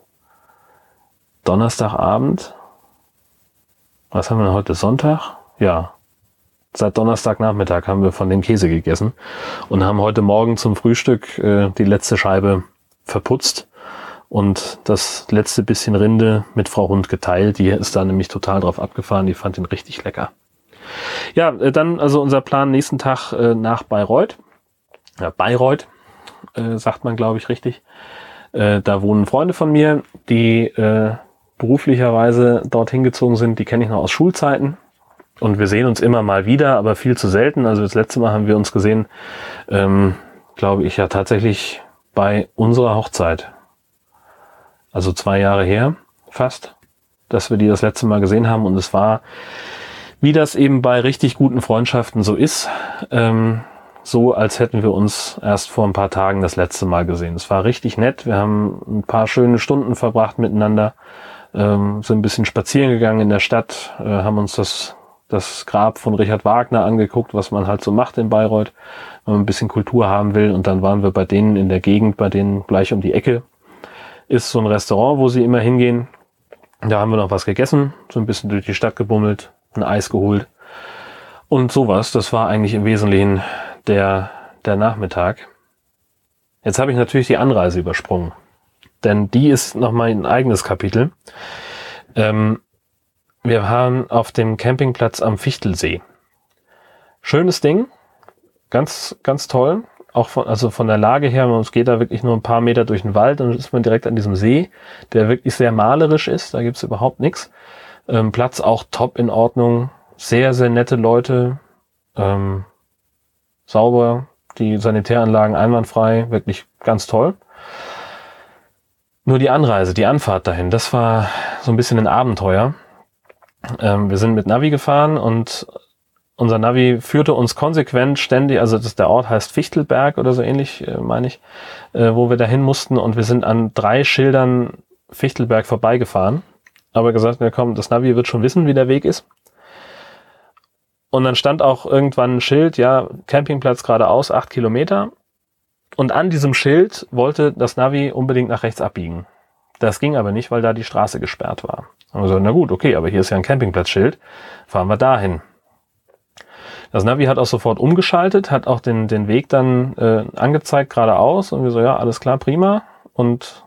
Donnerstagabend. Was haben wir denn heute? Sonntag? Ja. Seit Donnerstagnachmittag haben wir von dem Käse gegessen und haben heute Morgen zum Frühstück äh, die letzte Scheibe verputzt und das letzte bisschen Rinde mit Frau Hund geteilt. Die ist da nämlich total drauf abgefahren. Die fand ihn richtig lecker. Ja, äh, dann also unser Plan nächsten Tag äh, nach Bayreuth. Ja, Bayreuth äh, sagt man, glaube ich, richtig. Äh, da wohnen Freunde von mir, die äh, beruflicherweise dorthin gezogen sind. Die kenne ich noch aus Schulzeiten. Und wir sehen uns immer mal wieder, aber viel zu selten. Also das letzte Mal haben wir uns gesehen, ähm, glaube ich, ja tatsächlich bei unserer Hochzeit. Also zwei Jahre her, fast, dass wir die das letzte Mal gesehen haben. Und es war wie das eben bei richtig guten Freundschaften so ist, ähm, so als hätten wir uns erst vor ein paar Tagen das letzte Mal gesehen. Es war richtig nett. Wir haben ein paar schöne Stunden verbracht miteinander, ähm, sind ein bisschen spazieren gegangen in der Stadt, äh, haben uns das, das Grab von Richard Wagner angeguckt, was man halt so macht in Bayreuth, wenn man ein bisschen Kultur haben will. Und dann waren wir bei denen in der Gegend, bei denen gleich um die Ecke ist so ein Restaurant, wo sie immer hingehen. Da haben wir noch was gegessen, so ein bisschen durch die Stadt gebummelt, ein Eis geholt und sowas. Das war eigentlich im Wesentlichen der, der Nachmittag. Jetzt habe ich natürlich die Anreise übersprungen, denn die ist nochmal ein eigenes Kapitel. Ähm, wir waren auf dem Campingplatz am Fichtelsee. Schönes Ding, ganz, ganz toll. Auch von, also von der Lage her, man geht da wirklich nur ein paar Meter durch den Wald und ist man direkt an diesem See, der wirklich sehr malerisch ist. Da gibt's überhaupt nichts. Ähm, Platz auch top in Ordnung. Sehr, sehr nette Leute. Ähm, sauber, die Sanitäranlagen einwandfrei, wirklich ganz toll. Nur die Anreise, die Anfahrt dahin, das war so ein bisschen ein Abenteuer. Ähm, wir sind mit Navi gefahren und unser Navi führte uns konsequent ständig, also das, der Ort heißt Fichtelberg oder so ähnlich, äh, meine ich, äh, wo wir dahin mussten und wir sind an drei Schildern Fichtelberg vorbeigefahren. Aber gesagt, ja komm, das Navi wird schon wissen, wie der Weg ist. Und dann stand auch irgendwann ein Schild, ja, Campingplatz geradeaus, acht Kilometer. Und an diesem Schild wollte das Navi unbedingt nach rechts abbiegen. Das ging aber nicht, weil da die Straße gesperrt war. Also, na gut, okay, aber hier ist ja ein Campingplatzschild. Fahren wir dahin. Das Navi hat auch sofort umgeschaltet, hat auch den, den Weg dann äh, angezeigt geradeaus und wir so, ja, alles klar, prima. Und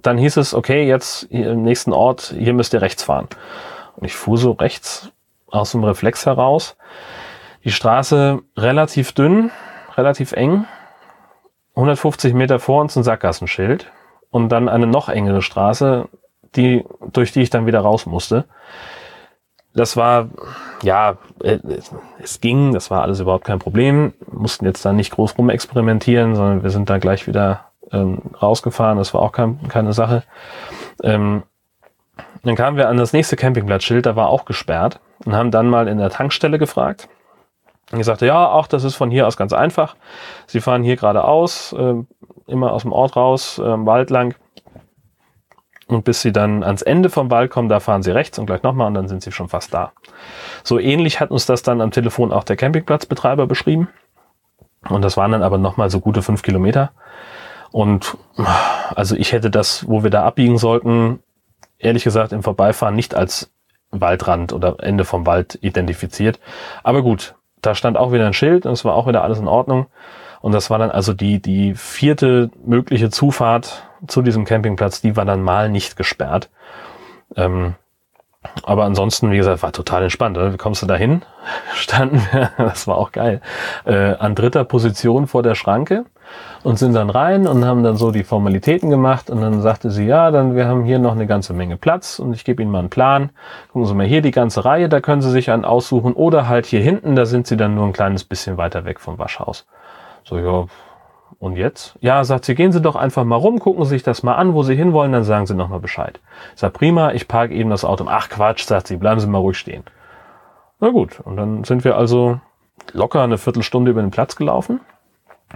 dann hieß es, okay, jetzt im nächsten Ort, hier müsst ihr rechts fahren. Und ich fuhr so rechts aus dem Reflex heraus. Die Straße relativ dünn, relativ eng. 150 Meter vor uns ein Sackgassenschild und dann eine noch engere Straße, die, durch die ich dann wieder raus musste. Das war, ja, äh, es ging, das war alles überhaupt kein Problem. Mussten jetzt da nicht groß rumexperimentieren, sondern wir sind da gleich wieder ähm, rausgefahren. Das war auch kein, keine Sache. Ähm, dann kamen wir an das nächste Campingplatzschild, da war auch gesperrt und haben dann mal in der Tankstelle gefragt. Und ich sagte, ja, auch das ist von hier aus ganz einfach. Sie fahren hier geradeaus, äh, immer aus dem Ort raus, äh, Wald lang. Und bis sie dann ans Ende vom Wald kommen, da fahren sie rechts und gleich nochmal und dann sind sie schon fast da. So ähnlich hat uns das dann am Telefon auch der Campingplatzbetreiber beschrieben. Und das waren dann aber nochmal so gute fünf Kilometer. Und also ich hätte das, wo wir da abbiegen sollten, ehrlich gesagt im Vorbeifahren nicht als Waldrand oder Ende vom Wald identifiziert. Aber gut, da stand auch wieder ein Schild und es war auch wieder alles in Ordnung. Und das war dann also die, die vierte mögliche Zufahrt zu diesem Campingplatz, die war dann mal nicht gesperrt. Ähm, aber ansonsten, wie gesagt, war total entspannt. Oder? Wie kommst du da hin? Standen wir, das war auch geil, äh, an dritter Position vor der Schranke und sind dann rein und haben dann so die Formalitäten gemacht und dann sagte sie, ja, dann wir haben hier noch eine ganze Menge Platz und ich gebe Ihnen mal einen Plan. Gucken Sie mal hier die ganze Reihe, da können Sie sich einen aussuchen oder halt hier hinten, da sind Sie dann nur ein kleines bisschen weiter weg vom Waschhaus. So, ja, und jetzt? Ja, sagt sie, gehen Sie doch einfach mal rum, gucken Sie sich das mal an, wo Sie hinwollen, dann sagen Sie nochmal Bescheid. Sag, prima, ich parke eben das Auto. Ach Quatsch, sagt sie, bleiben Sie mal ruhig stehen. Na gut, und dann sind wir also locker eine Viertelstunde über den Platz gelaufen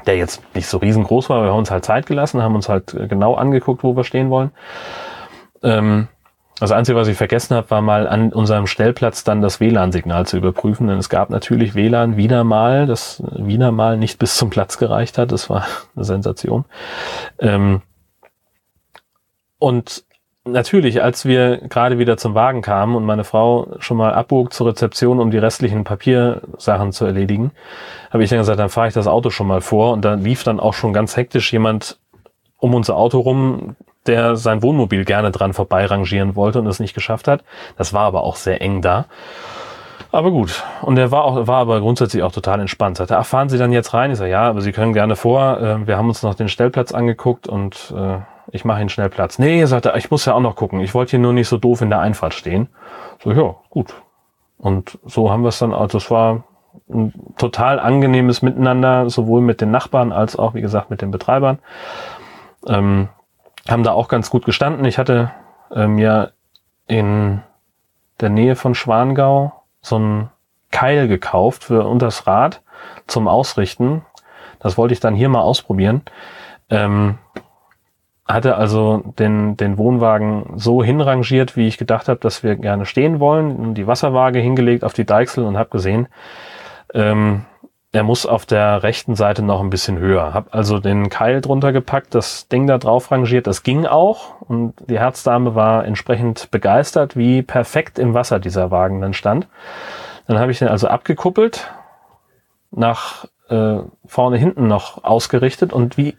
der jetzt nicht so riesengroß war, wir haben uns halt Zeit gelassen, haben uns halt äh, genau angeguckt, wo wir stehen wollen. Ähm, das Einzige, was ich vergessen habe, war mal an unserem Stellplatz dann das WLAN-Signal zu überprüfen, denn es gab natürlich WLAN wieder mal, das wieder mal nicht bis zum Platz gereicht hat. Das war eine Sensation. Ähm, und natürlich, als wir gerade wieder zum Wagen kamen und meine Frau schon mal abbog zur Rezeption, um die restlichen Papiersachen zu erledigen, habe ich dann gesagt, dann fahre ich das Auto schon mal vor. Und da lief dann auch schon ganz hektisch jemand um unser Auto rum, der sein Wohnmobil gerne dran vorbei rangieren wollte und es nicht geschafft hat. Das war aber auch sehr eng da. Aber gut. Und er war auch, war aber grundsätzlich auch total entspannt. Sagte, ach, fahren Sie dann jetzt rein? Ich sage, ja, aber Sie können gerne vor. Äh, wir haben uns noch den Stellplatz angeguckt und äh, ich mache Ihnen schnell Platz. Nee, er sagte, ich muss ja auch noch gucken. Ich wollte hier nur nicht so doof in der Einfahrt stehen. So, ja, gut. Und so haben wir es dann, also es war ein total angenehmes Miteinander, sowohl mit den Nachbarn als auch, wie gesagt, mit den Betreibern. Ähm, haben da auch ganz gut gestanden. Ich hatte äh, mir in der Nähe von Schwangau so ein Keil gekauft für unters Rad zum Ausrichten. Das wollte ich dann hier mal ausprobieren. Ähm, hatte also den, den Wohnwagen so hinrangiert, wie ich gedacht habe, dass wir gerne stehen wollen. Die Wasserwaage hingelegt auf die Deichsel und habe gesehen, ähm, er muss auf der rechten Seite noch ein bisschen höher. Hab also den Keil drunter gepackt, das Ding da drauf rangiert. Das ging auch und die Herzdame war entsprechend begeistert, wie perfekt im Wasser dieser Wagen dann stand. Dann habe ich den also abgekuppelt, nach äh, vorne hinten noch ausgerichtet und wie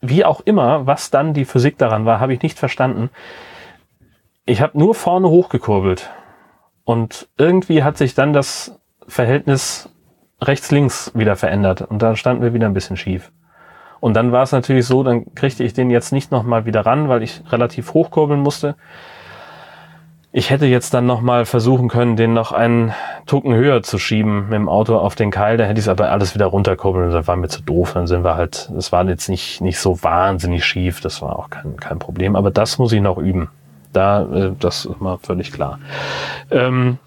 wie auch immer, was dann die Physik daran war, habe ich nicht verstanden. Ich habe nur vorne hochgekurbelt und irgendwie hat sich dann das Verhältnis rechts-links wieder verändert und da standen wir wieder ein bisschen schief. Und dann war es natürlich so, dann kriegte ich den jetzt nicht nochmal wieder ran, weil ich relativ hochkurbeln musste. Ich hätte jetzt dann nochmal versuchen können, den noch einen Tucken höher zu schieben mit dem Auto auf den Keil. Da hätte ich es aber alles wieder runterkurbeln. Das war mir zu doof. Dann sind wir halt, es war jetzt nicht, nicht so wahnsinnig schief. Das war auch kein, kein Problem. Aber das muss ich noch üben. Da, äh, das ist mal völlig klar. Ähm,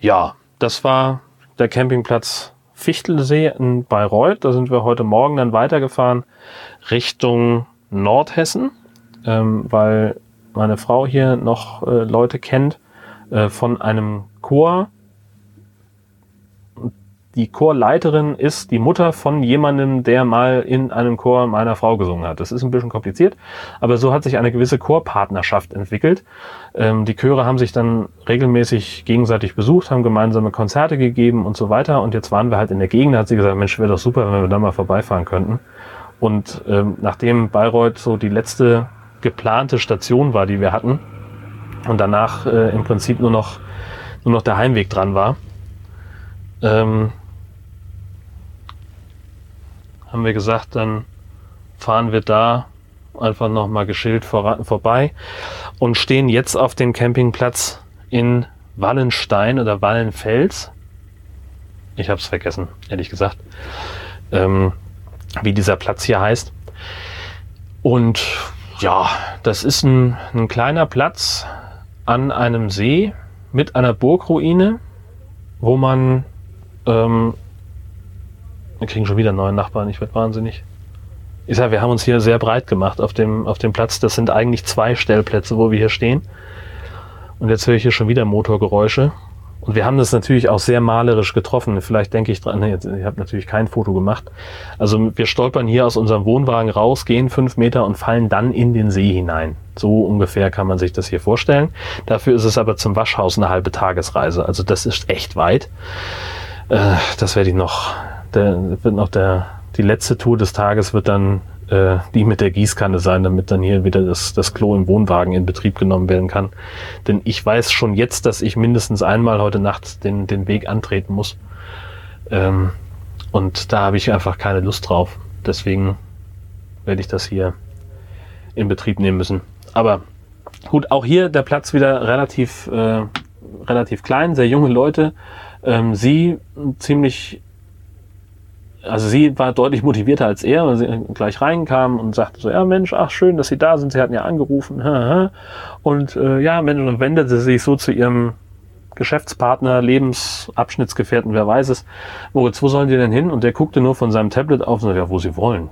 ja, das war der Campingplatz Fichtelsee in Bayreuth. Da sind wir heute Morgen dann weitergefahren Richtung Nordhessen, ähm, weil meine Frau hier noch äh, Leute kennt äh, von einem Chor. Die Chorleiterin ist die Mutter von jemandem, der mal in einem Chor meiner Frau gesungen hat. Das ist ein bisschen kompliziert, aber so hat sich eine gewisse Chorpartnerschaft entwickelt. Ähm, die Chöre haben sich dann regelmäßig gegenseitig besucht, haben gemeinsame Konzerte gegeben und so weiter. Und jetzt waren wir halt in der Gegend, da hat sie gesagt, Mensch, wäre doch super, wenn wir da mal vorbeifahren könnten. Und ähm, nachdem Bayreuth so die letzte geplante Station war, die wir hatten, und danach äh, im Prinzip nur noch, nur noch der Heimweg dran war, ähm, haben wir gesagt, dann fahren wir da einfach nochmal geschillt vor, vorbei und stehen jetzt auf dem Campingplatz in Wallenstein oder Wallenfels. Ich habe es vergessen, ehrlich gesagt, ähm, wie dieser Platz hier heißt. Und ja, das ist ein, ein kleiner Platz an einem See mit einer Burgruine, wo man ähm, wir kriegen schon wieder neue Nachbarn, ich werde wahnsinnig. Ich sage, wir haben uns hier sehr breit gemacht auf dem, auf dem Platz. Das sind eigentlich zwei Stellplätze, wo wir hier stehen. Und jetzt höre ich hier schon wieder Motorgeräusche. Und wir haben das natürlich auch sehr malerisch getroffen. Vielleicht denke ich dran, nee, ich habe natürlich kein Foto gemacht. Also wir stolpern hier aus unserem Wohnwagen raus, gehen fünf Meter und fallen dann in den See hinein. So ungefähr kann man sich das hier vorstellen. Dafür ist es aber zum Waschhaus eine halbe Tagesreise. Also das ist echt weit. Äh, das werde ich noch, der, wird noch der, die letzte Tour des Tages wird dann äh, die mit der Gießkanne sein, damit dann hier wieder das, das Klo im Wohnwagen in Betrieb genommen werden kann. Denn ich weiß schon jetzt, dass ich mindestens einmal heute Nacht den, den Weg antreten muss. Ähm, und da habe ich einfach keine Lust drauf. Deswegen werde ich das hier in Betrieb nehmen müssen. Aber gut, auch hier der Platz wieder relativ, äh, relativ klein, sehr junge Leute. Ähm, sie ziemlich also sie war deutlich motivierter als er, weil sie gleich reinkam und sagte so, ja Mensch, ach schön, dass Sie da sind, Sie hatten ja angerufen. Und äh, ja, Mensch, und wendete sich so zu ihrem Geschäftspartner, Lebensabschnittsgefährten, wer weiß es. Moritz, wo sollen die denn hin? Und der guckte nur von seinem Tablet auf und sagte, ja, wo sie wollen.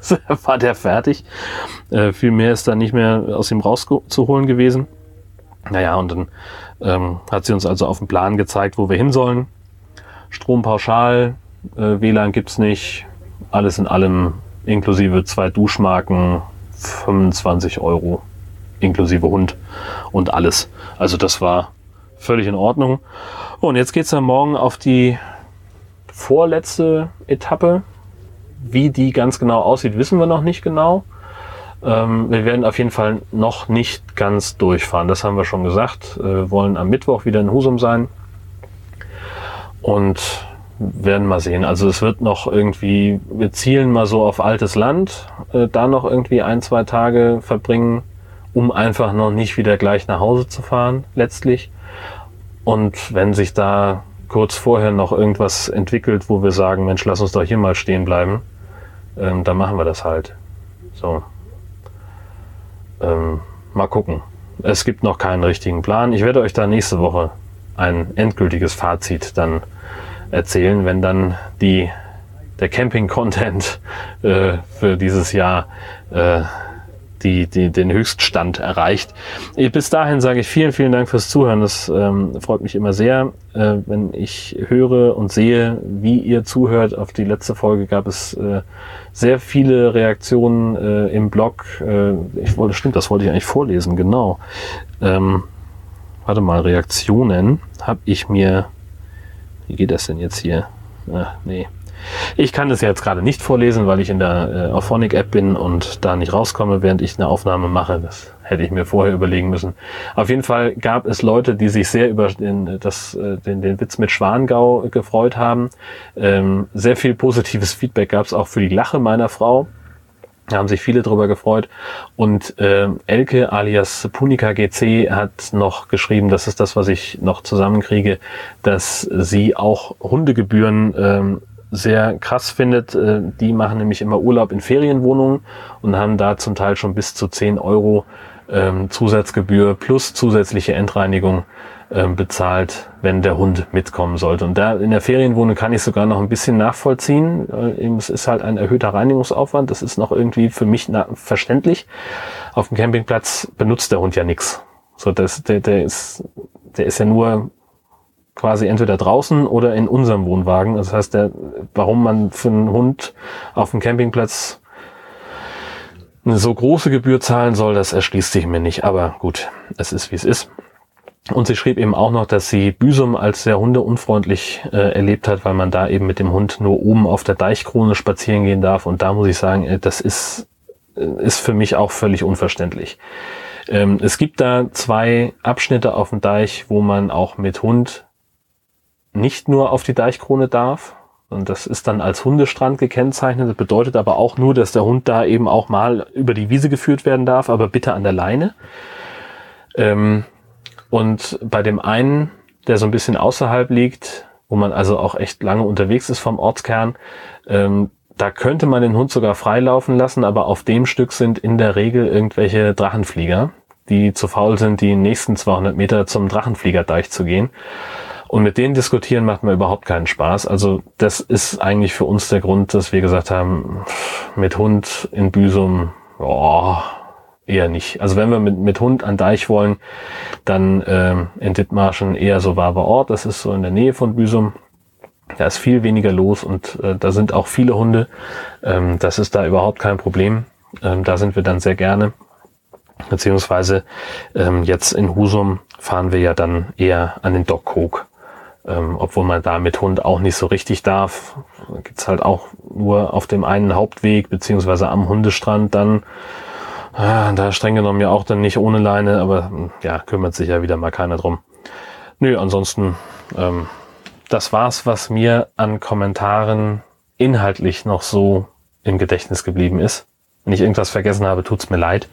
war der fertig. Äh, viel mehr ist da nicht mehr aus ihm rauszuholen gewesen. Naja, und dann ähm, hat sie uns also auf den Plan gezeigt, wo wir hin sollen. Strompauschal, äh, WLAN gibt's nicht. Alles in allem inklusive zwei Duschmarken, 25 Euro inklusive Hund und alles. Also das war völlig in Ordnung. Und jetzt geht's dann morgen auf die vorletzte Etappe. Wie die ganz genau aussieht, wissen wir noch nicht genau. Ähm, wir werden auf jeden Fall noch nicht ganz durchfahren. Das haben wir schon gesagt. Äh, wir wollen am Mittwoch wieder in Husum sein. Und werden mal sehen. Also es wird noch irgendwie, wir zielen mal so auf altes Land, äh, da noch irgendwie ein, zwei Tage verbringen, um einfach noch nicht wieder gleich nach Hause zu fahren, letztlich. Und wenn sich da kurz vorher noch irgendwas entwickelt, wo wir sagen, Mensch, lass uns doch hier mal stehen bleiben, ähm, dann machen wir das halt. So. Ähm, mal gucken. es gibt noch keinen richtigen Plan. Ich werde euch da nächste Woche ein endgültiges Fazit dann erzählen, wenn dann die, der Camping-Content äh, für dieses Jahr äh, die, die, den Höchststand erreicht. Bis dahin sage ich vielen, vielen Dank fürs Zuhören. Das ähm, freut mich immer sehr, äh, wenn ich höre und sehe, wie ihr zuhört. Auf die letzte Folge gab es äh, sehr viele Reaktionen äh, im Blog. Äh, ich wollte, stimmt, das wollte ich eigentlich vorlesen, genau. Ähm, warte mal, Reaktionen habe ich mir. Wie geht das denn jetzt hier? Ach, nee. Ich kann es jetzt gerade nicht vorlesen, weil ich in der äh, Auphonic-App bin und da nicht rauskomme, während ich eine Aufnahme mache. Das hätte ich mir vorher überlegen müssen. Auf jeden Fall gab es Leute, die sich sehr über den, das, äh, den, den Witz mit Schwangau gefreut haben. Ähm, sehr viel positives Feedback gab es auch für die Lache meiner Frau. Da haben sich viele drüber gefreut. Und äh, Elke alias Punika GC hat noch geschrieben, das ist das, was ich noch zusammenkriege, dass sie auch Hundegebühren ähm, sehr krass findet. Äh, die machen nämlich immer Urlaub in Ferienwohnungen und haben da zum Teil schon bis zu 10 Euro ähm, Zusatzgebühr plus zusätzliche Endreinigung bezahlt, wenn der Hund mitkommen sollte. Und da in der Ferienwohnung kann ich sogar noch ein bisschen nachvollziehen. Es ist halt ein erhöhter Reinigungsaufwand. Das ist noch irgendwie für mich verständlich. Auf dem Campingplatz benutzt der Hund ja nichts. So, das, der, der ist, der ist ja nur quasi entweder draußen oder in unserem Wohnwagen. Das heißt, der, warum man für einen Hund auf dem Campingplatz eine so große Gebühr zahlen soll, das erschließt sich mir nicht. Aber gut, es ist wie es ist. Und sie schrieb eben auch noch, dass sie Büsum als sehr hundeunfreundlich äh, erlebt hat, weil man da eben mit dem Hund nur oben auf der Deichkrone spazieren gehen darf. Und da muss ich sagen, äh, das ist, äh, ist für mich auch völlig unverständlich. Ähm, es gibt da zwei Abschnitte auf dem Deich, wo man auch mit Hund nicht nur auf die Deichkrone darf. Und das ist dann als Hundestrand gekennzeichnet. Das bedeutet aber auch nur, dass der Hund da eben auch mal über die Wiese geführt werden darf, aber bitte an der Leine. Ähm, und bei dem einen, der so ein bisschen außerhalb liegt, wo man also auch echt lange unterwegs ist vom Ortskern, ähm, da könnte man den Hund sogar freilaufen lassen, aber auf dem Stück sind in der Regel irgendwelche Drachenflieger, die zu faul sind, die nächsten 200 Meter zum Drachenfliegerdeich zu gehen. Und mit denen diskutieren macht mir überhaupt keinen Spaß. Also das ist eigentlich für uns der Grund, dass wir gesagt haben, mit Hund in Büsum, oh, eher nicht. Also wenn wir mit, mit Hund an Deich wollen, dann ähm, in Dithmarschen eher so Waber Ort. Das ist so in der Nähe von Büsum. Da ist viel weniger los und äh, da sind auch viele Hunde. Ähm, das ist da überhaupt kein Problem. Ähm, da sind wir dann sehr gerne. Beziehungsweise ähm, jetzt in Husum fahren wir ja dann eher an den Dockhook ähm, obwohl man da mit Hund auch nicht so richtig darf. Gibt's halt auch nur auf dem einen Hauptweg, beziehungsweise am Hundestrand dann. Ah, da streng genommen ja auch dann nicht ohne Leine, aber hm, ja, kümmert sich ja wieder mal keiner drum. Nö, ansonsten, ähm, das war's, was mir an Kommentaren inhaltlich noch so im Gedächtnis geblieben ist. Wenn ich irgendwas vergessen habe, tut's mir leid.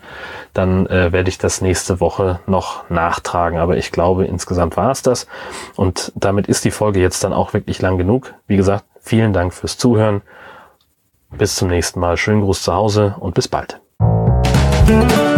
Dann äh, werde ich das nächste Woche noch nachtragen. Aber ich glaube, insgesamt war es das. Und damit ist die Folge jetzt dann auch wirklich lang genug. Wie gesagt, vielen Dank fürs Zuhören. Bis zum nächsten Mal. Schönen Gruß zu Hause und bis bald. thank you.